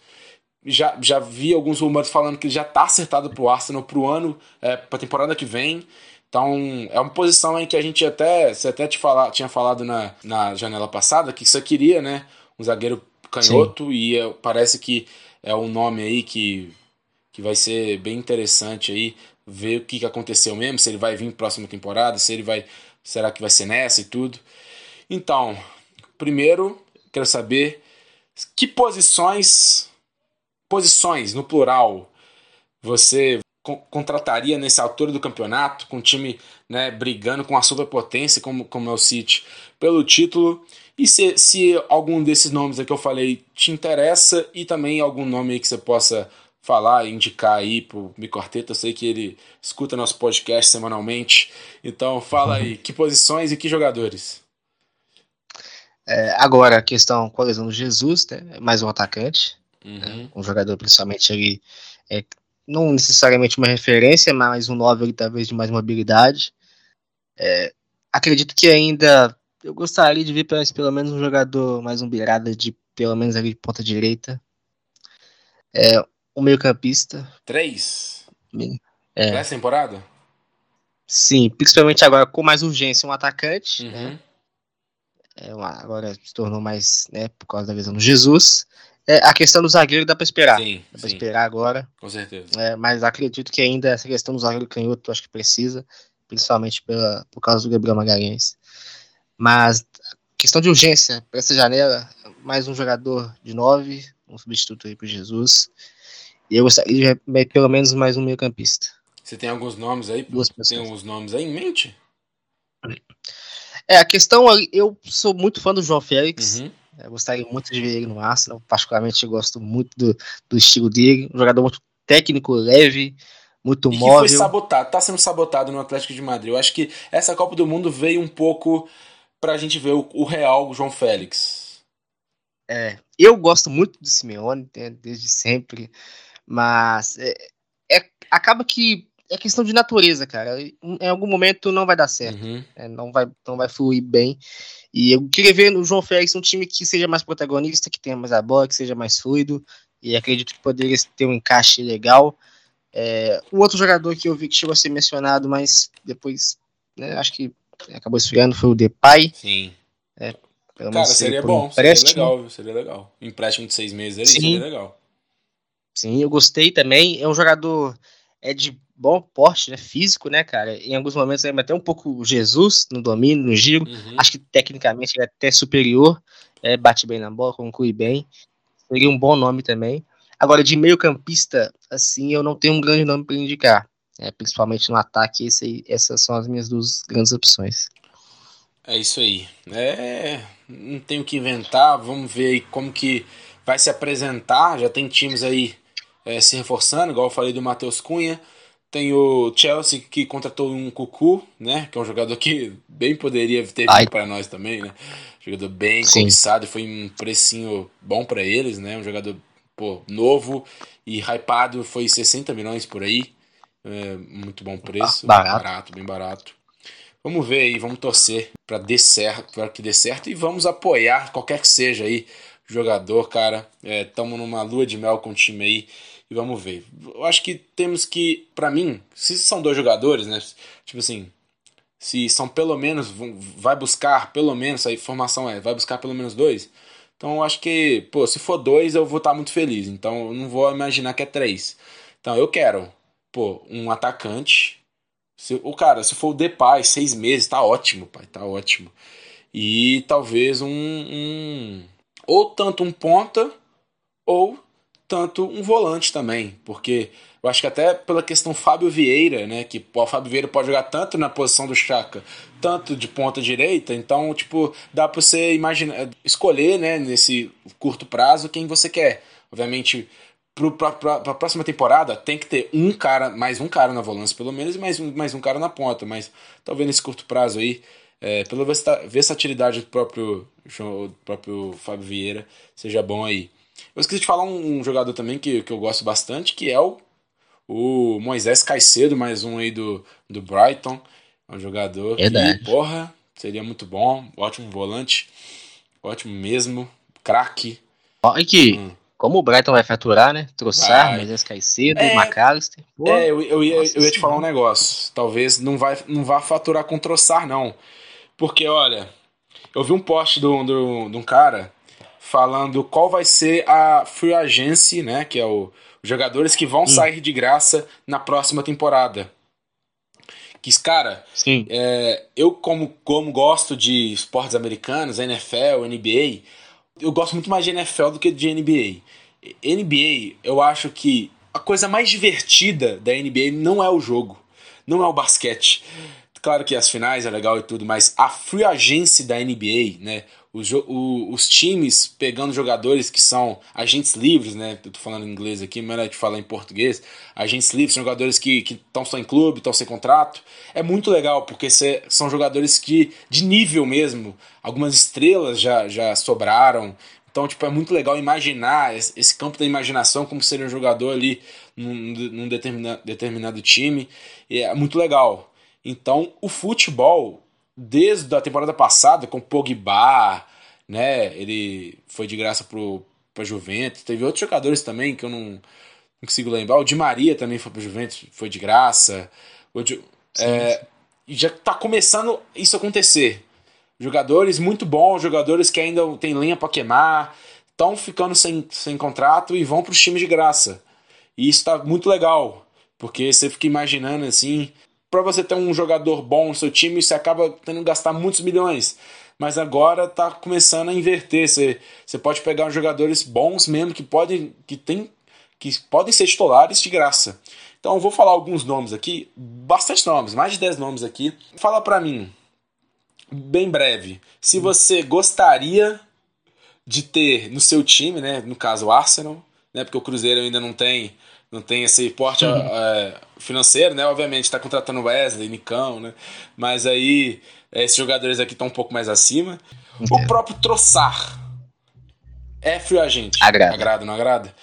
já, já vi alguns rumores falando que ele já está acertado para o Arsenal para o ano, é, para a temporada que vem. Então, é uma posição em que a gente até, você até te fala, tinha falado na, na janela passada que você queria, né? Um zagueiro canhoto, Sim. e é, parece que é um nome aí que, que vai ser bem interessante aí, ver o que, que aconteceu mesmo, se ele vai vir próxima temporada, se ele vai. Será que vai ser nessa e tudo? Então, primeiro, quero saber que posições posições, no plural, você contrataria nessa altura do campeonato, com o time né, brigando com a superpotência, como, como é o City, pelo título? E se, se algum desses nomes que eu falei te interessa e também algum nome aí que você possa falar, indicar aí pro Mico Arteta, eu sei que ele escuta nosso podcast semanalmente, então fala aí, (laughs) que posições e que jogadores? É, agora a questão com a lesão do Jesus, né, mais um atacante, Uhum. Né? Um jogador, principalmente, ali, é, não necessariamente uma referência, mas um 9 ali, talvez de mais mobilidade. É, acredito que ainda eu gostaria de ver pelo menos um jogador mais um beirada de pelo menos ali de ponta direita. É, um meio-campista. Três? É. Nessa temporada? Sim, principalmente agora com mais urgência um atacante. Uhum. Né? É, agora se tornou mais, né, por causa da lesão do Jesus. É, a questão do zagueiro dá para esperar. Sim, dá para esperar agora. Com certeza. É, mas acredito que ainda essa questão do zagueiro canhoto acho que precisa, principalmente pela, por causa do Gabriel Magalhães. Mas questão de urgência para essa janela, mais um jogador de nove, um substituto aí para Jesus. E eu gostaria de pelo menos mais um meio-campista. Você tem alguns nomes aí? Duas Tem alguns nomes aí em mente? É, a questão, eu sou muito fã do João Félix. Uhum. Eu gostaria muito de ver ele no Arsenal, particularmente gosto muito do, do estilo dele, um jogador muito técnico, leve, muito e móvel. Que foi sabotado, tá sendo sabotado no Atlético de Madrid. Eu acho que essa Copa do Mundo veio um pouco pra gente ver o, o real João Félix. É, eu gosto muito do Simeone, né, desde sempre, mas é, é, acaba que é questão de natureza, cara. Em algum momento não vai dar certo, uhum. é, não, vai, não vai fluir bem. E eu queria ver no João Félix um time que seja mais protagonista, que tenha mais a bola, que seja mais fluido. E acredito que poderia ter um encaixe legal. É, um outro jogador que eu vi que chegou a ser mencionado, mas depois né, acho que acabou esfriando foi o Depay. Sim. É, Cara, seria bom, seria legal, seria legal. Empréstimo de seis meses ali, Sim. seria legal. Sim, eu gostei também. É um jogador é de bom porte, né, físico, né, cara? Em alguns momentos lembra até um pouco Jesus no domínio, no giro. Uhum. Acho que tecnicamente ele é até superior, é, bate bem na bola, conclui bem. Seria um bom nome também. Agora, de meio campista, assim, eu não tenho um grande nome para indicar. É, principalmente no ataque, esse, essas são as minhas duas grandes opções. É isso aí. É, não tenho o que inventar. Vamos ver aí como que vai se apresentar. Já tem times aí é, se reforçando, igual eu falei do Matheus Cunha. Tem o Chelsea que contratou um Cucu, né? Que é um jogador que bem poderia ter vindo para nós também, né? Jogador bem Sim. cobiçado, foi um precinho bom para eles, né? Um jogador pô, novo e hypado, foi 60 milhões por aí. É, muito bom preço, barato. barato, bem barato. Vamos ver aí, vamos torcer para dê certo, para que dê certo e vamos apoiar qualquer que seja aí jogador, cara. Estamos é, numa lua de mel com o time aí e vamos ver. Eu acho que temos que, para mim, se são dois jogadores, né? Tipo assim, se são pelo menos, vai buscar pelo menos, a informação é, vai buscar pelo menos dois. Então eu acho que, pô, se for dois eu vou estar muito feliz. Então eu não vou imaginar que é três. Então eu quero. pô, um atacante. Se, o cara, se for o Depay, seis meses, tá ótimo, pai, tá ótimo. E talvez um, um ou tanto um ponta ou tanto um volante também, porque eu acho que até pela questão Fábio Vieira, né, que o Fábio Vieira pode jogar tanto na posição do Chaka, tanto de ponta direita, então, tipo, dá para você imaginar, escolher, né, nesse curto prazo quem você quer. Obviamente, para a próxima temporada tem que ter um cara, mais um cara na volância pelo menos, e mais um, mais um cara na ponta, mas talvez nesse curto prazo aí, é, pela versatilidade do próprio, do próprio Fábio Vieira, seja bom aí. Eu esqueci de falar um, um jogador também que, que eu gosto bastante, que é o o Moisés Caicedo, mais um aí do, do Brighton. É um jogador Verdade. que, porra, seria muito bom. Ótimo volante. Ótimo mesmo. Craque. Olha que, hum. como o Brighton vai faturar, né? Troçar, Moisés Caicedo, é, McAllister. é, eu, eu, ia, eu ia te falar um negócio. Talvez não, vai, não vá faturar com Troçar, não. Porque, olha, eu vi um post de um cara falando qual vai ser a free agency, né? Que é o Jogadores que vão hum. sair de graça na próxima temporada. Que, cara, é, eu como, como gosto de esportes americanos, NFL, NBA, eu gosto muito mais de NFL do que de NBA. NBA, eu acho que a coisa mais divertida da NBA não é o jogo, não é o basquete. Claro que as finais é legal e tudo, mas a free agency da NBA, né? Os, o, os times pegando jogadores que são agentes livres, né? Eu tô falando em inglês aqui, mas é de falar em português. Agentes livres jogadores que estão só em clube, estão sem contrato. É muito legal, porque cê, são jogadores que, de nível mesmo, algumas estrelas já, já sobraram. Então, tipo, é muito legal imaginar esse campo da imaginação como seria um jogador ali num, num determinado, determinado time. É muito legal. Então, o futebol desde a temporada passada com Pogba, né? Ele foi de graça pro para Juventus. Teve outros jogadores também que eu não, não, consigo lembrar. O Di Maria também foi para Juventus, foi de graça. O Di, é, já está começando isso acontecer. Jogadores muito bons, jogadores que ainda tem lenha para queimar, estão ficando sem, sem contrato e vão para os times de graça. E isso está muito legal, porque você fica imaginando assim, para você ter um jogador bom no seu time, você acaba tendo que gastar muitos milhões. Mas agora está começando a inverter. Você, você pode pegar jogadores bons mesmo que podem, que tem, que podem ser titulares de graça. Então eu vou falar alguns nomes aqui, bastante nomes, mais de 10 nomes aqui. Fala para mim, bem breve, se você gostaria de ter no seu time, né, no caso o Arsenal, né, porque o Cruzeiro ainda não tem não tem esse porte é, financeiro, né? Obviamente está contratando Wesley, Nicão, né? Mas aí esses jogadores aqui estão um pouco mais acima. Entendo. O próprio Troçar é free agente. Agrada. Agrada, não agrada?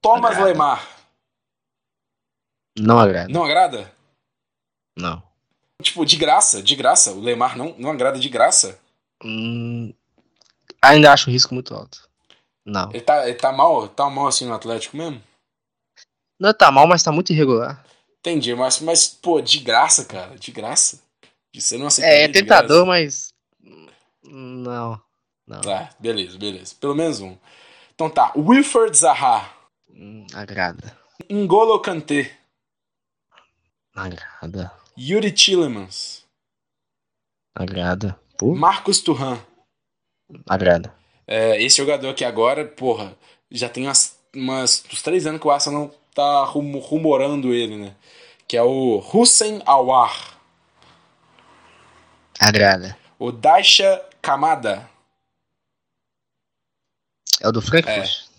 Thomas agrada. Lemar. Não agrada. Não agrada? Não. Tipo, de graça, de graça. O Lemar não, não agrada de graça? Hum, ainda acho o risco muito alto. Não. Ele tá, ele tá mal, tá mal assim no Atlético mesmo? Não tá mal, mas tá muito irregular. Entendi, mas, mas pô, de graça, cara, de graça. Você não É, é tentador, mas. Não. Não. Tá, beleza, beleza. Pelo menos um. Então tá, Wilford Zaha. Hum, agrada. Ngolo Kanté. Agrada. Yuri Tillemans. Agrada. Pô. Marcos Turhan. Agrada. É, esse jogador aqui agora, porra, já tem umas, umas, uns três anos que o Arsenal tá rumorando ele, né? Que é o Hussein Awar. Agrada. O Daisha Kamada. É o do Frankfurt? É.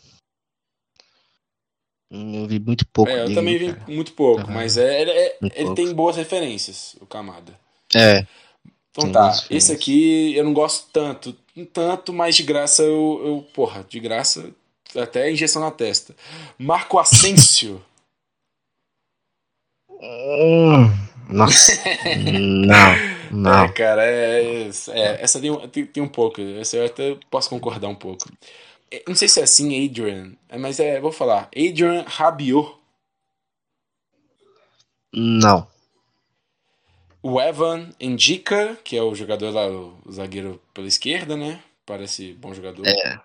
Eu vi muito pouco. É, eu dele, também vi cara. muito pouco, Uhum. mas é, ele, é- ele pouco. tem boas referências, o Kamada. É. Então tá, esse aqui eu não gosto tanto, tanto, mas de graça eu, eu porra, de graça até injeção na testa. Marco Asensio. Hum, Nossa. (laughs) não, não. É, cara, é, é, essa tem, um- tem, tem um pouco. Essa eu até posso concordar um pouco. É, Não sei se é assim, Adrian, é, mas é, vou falar. Adrian Rabiot. Não. O Evan Indica, que é o jogador lá, o zagueiro pela esquerda, né? Parece bom jogador. É.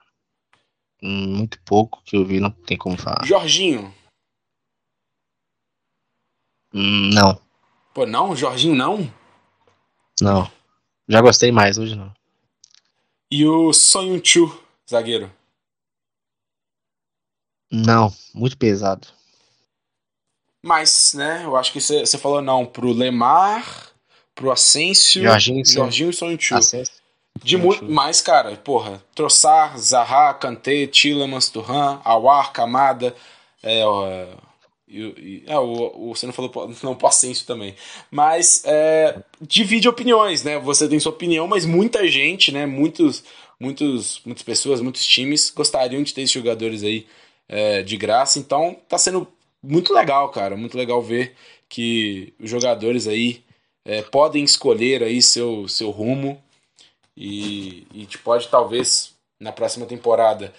Muito pouco que eu vi, não tem como falar. Jorginho. Hum, não. Pô, não? Jorginho não? Não. Já gostei mais, hoje não. E o Sonho Chu, zagueiro? Não, muito pesado. Mas, né, eu acho que você falou não pro Lemar, pro Asensio, Jorginho, Jorginho e Sonho Chu. Asensio. De muito mais, cara, porra. Troçar, Zaha, Kanté, Tillemans, Turhan, Awar, Camada, é, ó, e, e, é, o, o, você não falou (laughs) não Ascenso também. Mas é, divide opiniões, né? Você tem sua opinião, mas muita gente, né? Muitos, muitos, muitas pessoas, muitos times gostariam de ter esses jogadores aí é, de graça. Então tá sendo muito legal, cara. Muito legal ver que os jogadores aí é, podem escolher aí seu, seu rumo e, e te pode talvez na próxima temporada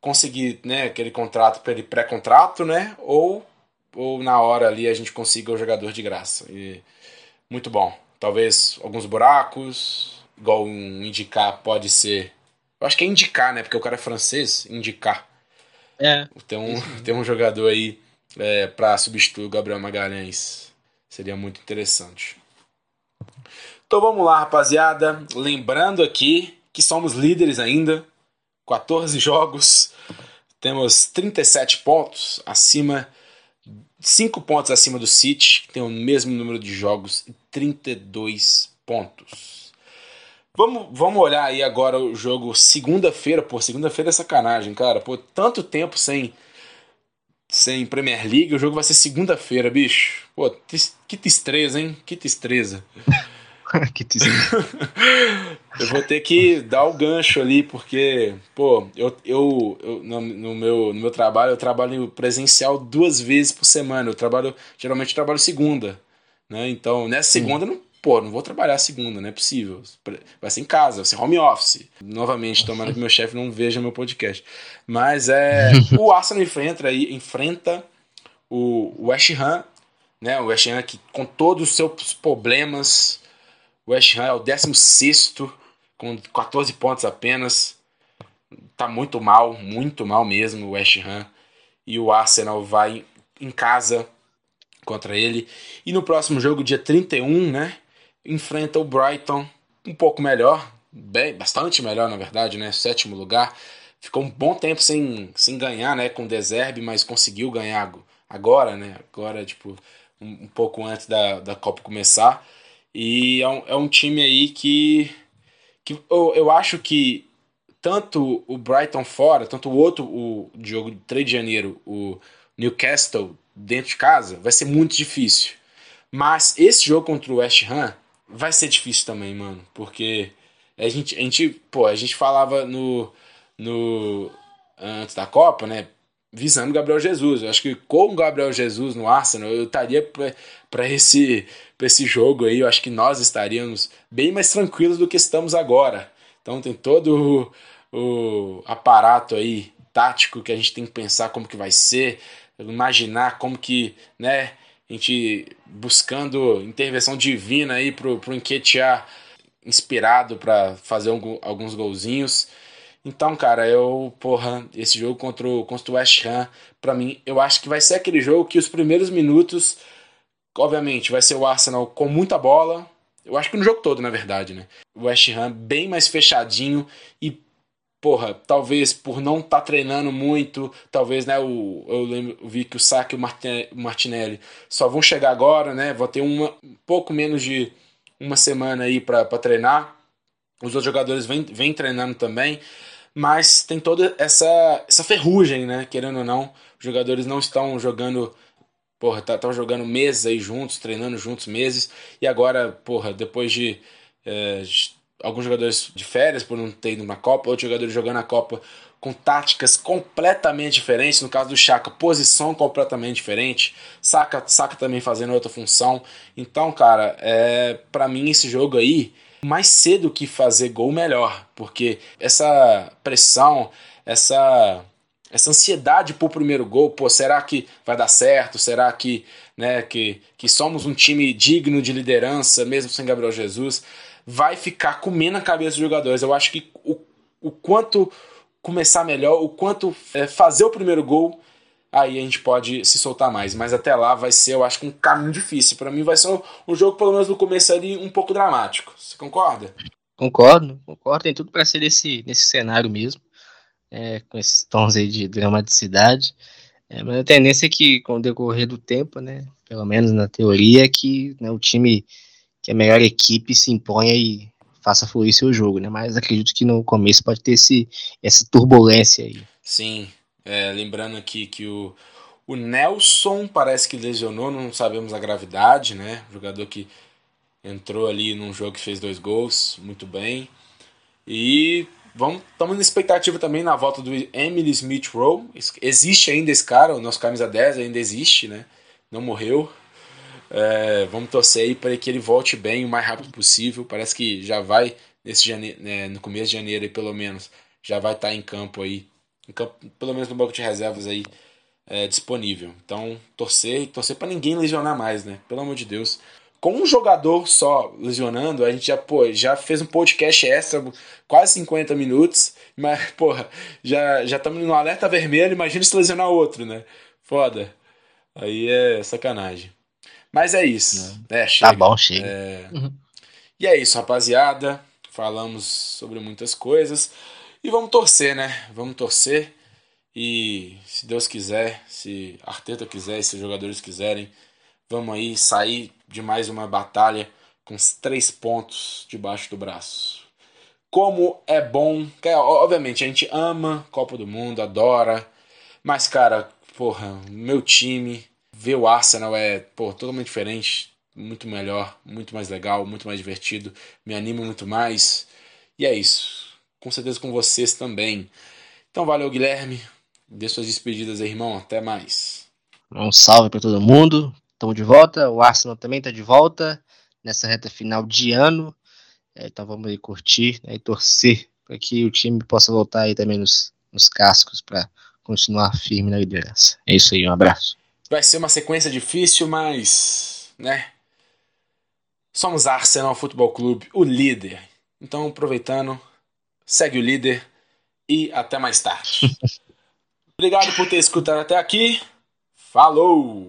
conseguir né, aquele contrato pré-contrato, né? Ou, ou na hora ali a gente consiga o jogador de graça. E muito bom. Talvez alguns buracos, igual um indicar pode ser. Eu acho que é indicar, né? Porque o cara é francês, indicar. É. Tem um, tem um jogador aí é, para substituir o Gabriel Magalhães. Seria muito interessante. Então vamos lá, rapaziada. Lembrando aqui que somos líderes ainda. 14 jogos. Temos 37 pontos acima. 5 pontos acima do City, que tem o mesmo número de jogos e 32 pontos. Vamos, vamos olhar aí agora o jogo segunda-feira. Pô, segunda-feira é sacanagem, cara. Pô, tanto tempo sem sem Premier League, o jogo vai ser segunda-feira, bicho. Pô, que tristeza, hein? Que tristeza. (laughs) que (laughs) eu vou ter que dar o gancho ali, porque, pô, eu, eu, eu no, no, meu, no meu trabalho, eu trabalho presencial duas vezes por semana. Eu trabalho, geralmente eu trabalho segunda, né? Então, nessa segunda, não, pô, não vou trabalhar segunda, não é possível. Vai ser em casa, vai ser home office. Novamente, tomara que meu chefe não veja meu podcast. Mas é. (laughs) o Arsenal enfrenta aí, enfrenta o West Ham, né? O West Ham que com todos os seus problemas. West Ham é o 16 com 14 pontos apenas. Tá muito mal, muito mal mesmo o West Ham. E o Arsenal vai em casa contra ele. E no próximo jogo, dia 31, né? enfrenta o Brighton um pouco melhor, bem, bastante melhor na verdade, né? Sétimo lugar. Ficou um bom tempo sem, sem ganhar, né? Com o Deserbe, mas conseguiu ganhar agora, né? Agora, tipo, um, um pouco antes da, da Copa começar. E é um, é um time aí que, que eu, eu acho que tanto o Brighton fora, tanto o outro, o jogo de 3 de janeiro, o Newcastle dentro de casa, vai ser muito difícil. Mas esse jogo contra o West Ham vai ser difícil também, mano. Porque a gente, a gente, pô, a gente falava no, no antes da Copa, né? Visando Gabriel Jesus. Eu acho que com o Gabriel Jesus no Arsenal, eu estaria para esse, esse jogo aí. Eu acho que nós estaríamos bem mais tranquilos do que estamos agora. Então tem todo o, o aparato aí tático que a gente tem que pensar como que vai ser, imaginar como que, né? a gente buscando intervenção divina aí pro, pro Enquetear inspirado para fazer alguns golzinhos. Então, cara, eu, porra, esse jogo contra o, contra o West Ham, pra mim, eu acho que vai ser aquele jogo que os primeiros minutos, obviamente, vai ser o Arsenal com muita bola. Eu acho que no jogo todo, na verdade, né? O West Ham bem mais fechadinho e porra, talvez por não estar tá treinando muito, talvez, né, o, eu, lembro, eu vi que o Saka e o Martinelli só vão chegar agora, né, vou ter uma, um pouco menos de uma semana aí para treinar, os outros jogadores vêm treinando também, mas tem toda essa, essa ferrugem, né, querendo ou não, os jogadores não estão jogando porra, estavam tá, jogando meses aí juntos, treinando juntos meses, e agora, porra, depois de, é, alguns jogadores de férias por não ter ido na Copa, outros jogadores jogando a Copa com táticas completamente diferentes. No caso do Chaka, posição completamente diferente. Saka, Saka também fazendo outra função. Então, cara, é, para mim esse jogo aí, mais cedo que fazer gol, melhor. Porque essa pressão, essa essa ansiedade por primeiro gol, pô, será que vai dar certo? Será que, né, que, que somos um time digno de liderança, mesmo sem Gabriel Jesus? vai ficar comendo a cabeça dos jogadores. Eu acho que o, o quanto começar melhor, o quanto é, fazer o primeiro gol aí a gente pode se soltar mais. Mas até lá vai ser, eu acho um caminho difícil. Para mim vai ser um jogo, pelo menos no começo ali, um pouco dramático. Você concorda? Concordo, concordo. Tem tudo para ser nesse, nesse cenário mesmo, é, com esses tons aí de dramaticidade. É, mas a tendência é que, com o decorrer do tempo, né, pelo menos na teoria, é que né, o time que é a melhor equipe se imponha e faça fluir seu jogo, né? Mas acredito que no começo pode ter esse, essa turbulência aí. Sim, é, lembrando aqui que o, o Nelson parece que lesionou, não sabemos a gravidade, né? Jogador que entrou ali num jogo que fez dois gols, muito bem. E vamos estamos na expectativa também na volta do Emily Smith Rowe. Existe ainda esse cara, o nosso camisa 10 ainda existe, né? Não morreu. É, vamos torcer aí para que ele volte bem o mais rápido possível. Parece que já vai nesse janeiro, né, no começo de janeiro, aí, pelo menos, já vai estar tá em campo aí, em campo, pelo menos no banco de reservas aí é, disponível. Então, torcer e torcer para ninguém lesionar mais, né? Pelo amor de Deus. Com um jogador só lesionando, a gente já, pô, já fez um podcast extra, quase 50 minutos, mas, (laughs) porra, já estamos no alerta vermelho, imagina se lesionar outro, né? Foda. Aí é sacanagem. Mas é isso. É, tá chega. Tá bom, chega. É... Uhum. E é isso, rapaziada. Falamos sobre muitas coisas. E vamos torcer, né? Vamos torcer. E se Deus quiser, se Arteta quiser, se os jogadores quiserem, vamos aí sair de mais uma batalha com os três pontos debaixo do braço. Como é bom, obviamente a gente ama Copa do Mundo, adora, mas cara, porra, meu time, ver o Arsenal é, pô, totalmente diferente, muito melhor, muito mais legal, muito mais divertido, me anima muito mais. E é isso. Com certeza com vocês também. Então valeu, Guilherme. Dê suas despedidas aí, irmão. Até mais. Um salve para todo mundo. Estamos de volta. O Arsenal também está de volta nessa reta final de ano. É, então vamos aí curtir né, e torcer para que o time possa voltar aí também nos, nos cascos para continuar firme na liderança. É isso aí, um abraço. Vai ser uma sequência difícil, mas, né? Somos Arsenal Futebol Clube, o líder. Então, aproveitando, segue o líder e até mais tarde. (laughs) Obrigado por ter escutado até aqui. Falou!